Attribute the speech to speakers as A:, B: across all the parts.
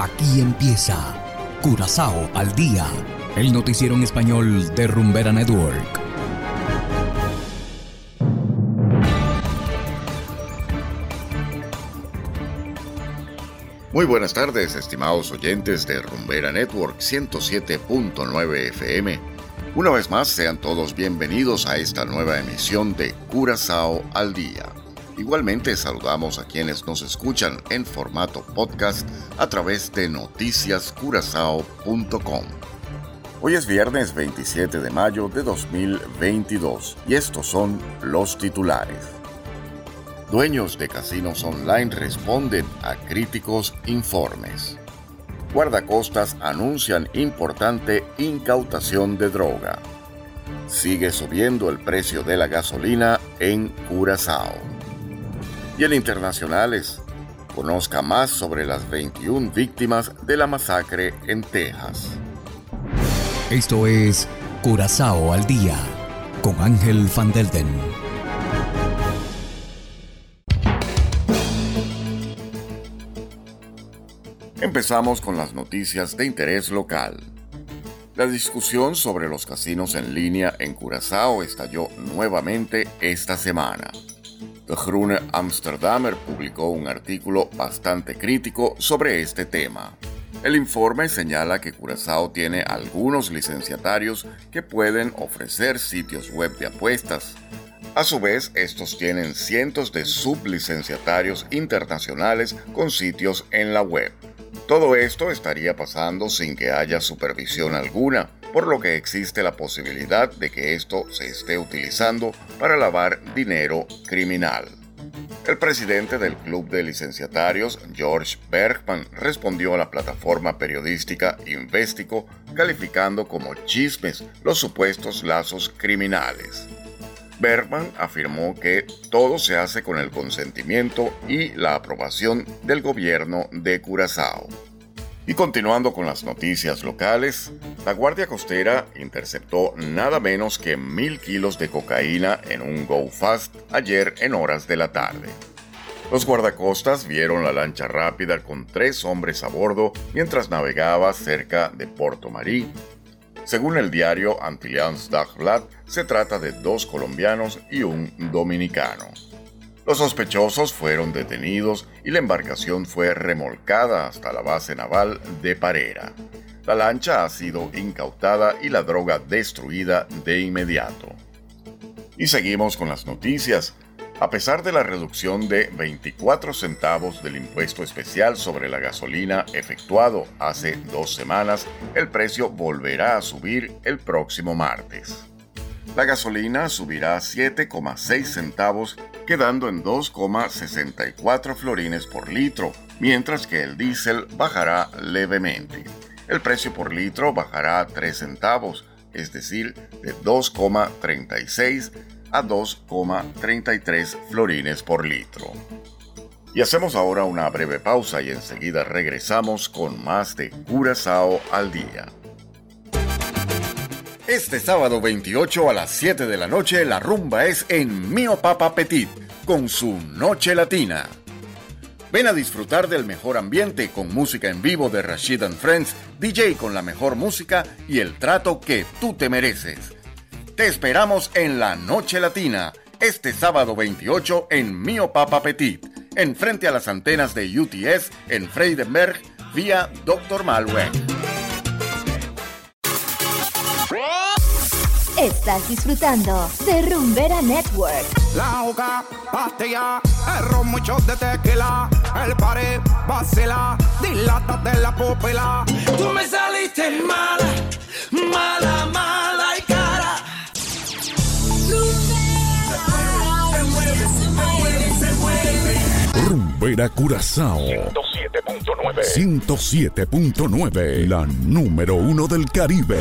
A: Aquí empieza Curazao al día, el noticiero en español de Rumbera Network.
B: Muy buenas tardes, estimados oyentes de Rumbera Network 107.9 FM. Una vez más, sean todos bienvenidos a esta nueva emisión de Curazao al día. Igualmente saludamos a quienes nos escuchan en formato podcast a través de noticiascurazao.com. Hoy es viernes 27 de mayo de 2022 y estos son los titulares. Dueños de casinos online responden a críticos informes. Guardacostas anuncian importante incautación de droga. Sigue subiendo el precio de la gasolina en Curazao y en internacionales. Conozca más sobre las 21 víctimas de la masacre en Texas.
A: Esto es Curazao al día con Ángel Van Delden.
B: Empezamos con las noticias de interés local. La discusión sobre los casinos en línea en Curazao estalló nuevamente esta semana. Groene Amsterdammer publicó un artículo bastante crítico sobre este tema. El informe señala que Curazao tiene algunos licenciatarios que pueden ofrecer sitios web de apuestas. A su vez, estos tienen cientos de sublicenciatarios internacionales con sitios en la web. Todo esto estaría pasando sin que haya supervisión alguna, por lo que existe la posibilidad de que esto se esté utilizando para lavar dinero criminal. El presidente del Club de Licenciatarios, George Bergman, respondió a la plataforma periodística Investico calificando como chismes los supuestos lazos criminales. Bergman afirmó que todo se hace con el consentimiento y la aprobación del gobierno de Curazao. Y continuando con las noticias locales, la Guardia Costera interceptó nada menos que mil kilos de cocaína en un Go Fast ayer en horas de la tarde. Los guardacostas vieron la lancha rápida con tres hombres a bordo mientras navegaba cerca de Porto Marí. Según el diario Antillians Dagblad, se trata de dos colombianos y un dominicano. Los sospechosos fueron detenidos y la embarcación fue remolcada hasta la base naval de Parera. La lancha ha sido incautada y la droga destruida de inmediato. Y seguimos con las noticias. A pesar de la reducción de 24 centavos del impuesto especial sobre la gasolina efectuado hace dos semanas, el precio volverá a subir el próximo martes. La gasolina subirá 7,6 centavos, quedando en 2,64 florines por litro, mientras que el diésel bajará levemente. El precio por litro bajará 3 centavos, es decir, de 2,36 a 2,33 florines por litro. Y hacemos ahora una breve pausa y enseguida regresamos con más de Curazao al día. Este sábado 28 a las 7 de la noche la rumba es en Mio Papa Petit con su Noche Latina. Ven a disfrutar del mejor ambiente con música en vivo de Rashid and Friends, DJ con la mejor música y el trato que tú te mereces. Te esperamos en la Noche Latina, este sábado 28 en Mio Papa Petit, en frente a las antenas de UTS en Freidenberg, vía Dr. Malweg.
C: Estás disfrutando de Rumbera Network.
D: La hoja, pastilla, el ron, mucho de tequila, el pared, vacila, dilata de la pupila. Tú me saliste mala, mala, mala y cara.
E: Rumbera Curazao 107.9 107.9 La número uno del Caribe.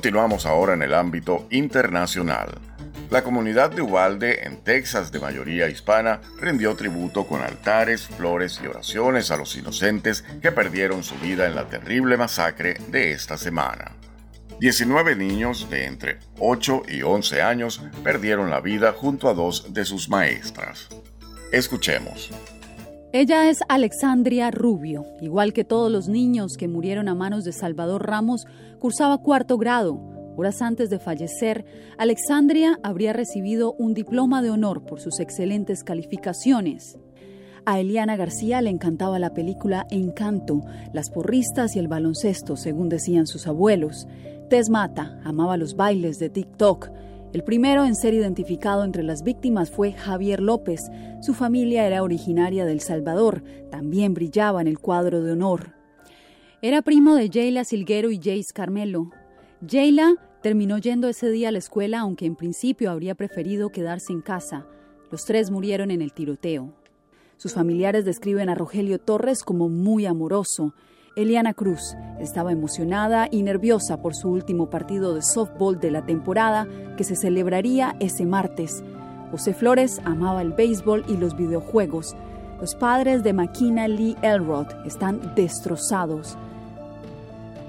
B: Continuamos ahora en el ámbito internacional. La comunidad de Uvalde, en Texas, de mayoría hispana, rindió tributo con altares, flores y oraciones a los inocentes que perdieron su vida en la terrible masacre de esta semana. 19 niños de entre 8 y 11 años perdieron la vida junto a dos de sus maestras. Escuchemos.
F: Ella es Alexandria Rubio. Igual que todos los niños que murieron a manos de Salvador Ramos, cursaba cuarto grado. Horas antes de fallecer, Alexandria habría recibido un diploma de honor por sus excelentes calificaciones. A Eliana García le encantaba la película Encanto, las porristas y el baloncesto, según decían sus abuelos. Tess Mata amaba los bailes de TikTok. El primero en ser identificado entre las víctimas fue Javier López. Su familia era originaria del Salvador, también brillaba en el cuadro de honor. Era primo de Jayla Silguero y Jace Carmelo. Jayla terminó yendo ese día a la escuela, aunque en principio habría preferido quedarse en casa. Los tres murieron en el tiroteo. Sus familiares describen a Rogelio Torres como muy amoroso. Eliana Cruz estaba emocionada y nerviosa por su último partido de softball de la temporada que se celebraría ese martes. José Flores amaba el béisbol y los videojuegos. Los padres de Maquina Lee Elrod están destrozados.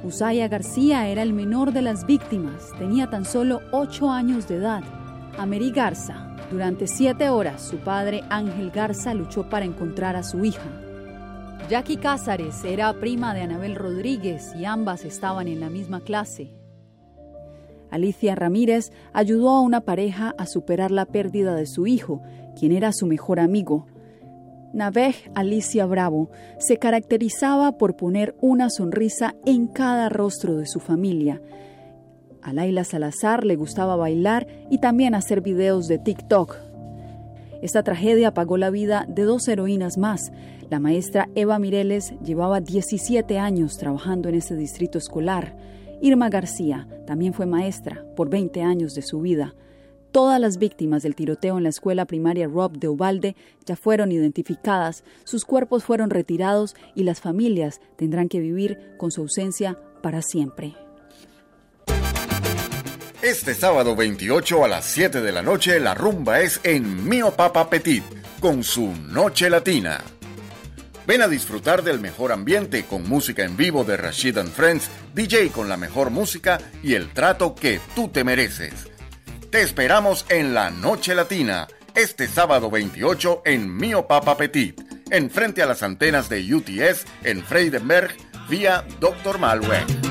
F: Usaya García era el menor de las víctimas, tenía tan solo ocho años de edad. Ameri Garza durante siete horas, su padre Ángel Garza luchó para encontrar a su hija. Jackie Cázares era prima de Anabel Rodríguez y ambas estaban en la misma clase. Alicia Ramírez ayudó a una pareja a superar la pérdida de su hijo, quien era su mejor amigo. Navej Alicia Bravo se caracterizaba por poner una sonrisa en cada rostro de su familia a Laila Salazar le gustaba bailar y también hacer videos de TikTok. Esta tragedia apagó la vida de dos heroínas más. La maestra Eva Mireles llevaba 17 años trabajando en ese distrito escolar. Irma García también fue maestra por 20 años de su vida. Todas las víctimas del tiroteo en la escuela primaria Rob de Ubalde ya fueron identificadas, sus cuerpos fueron retirados y las familias tendrán que vivir con su ausencia para siempre.
B: Este sábado 28 a las 7 de la noche la rumba es en Mio Papa Petit con su Noche Latina. Ven a disfrutar del mejor ambiente con música en vivo de Rashid and Friends, DJ con la mejor música y el trato que tú te mereces. Te esperamos en la Noche Latina, este sábado 28 en Mio Papa Petit, en frente a las antenas de UTS en Freidenberg vía Dr. Malweg.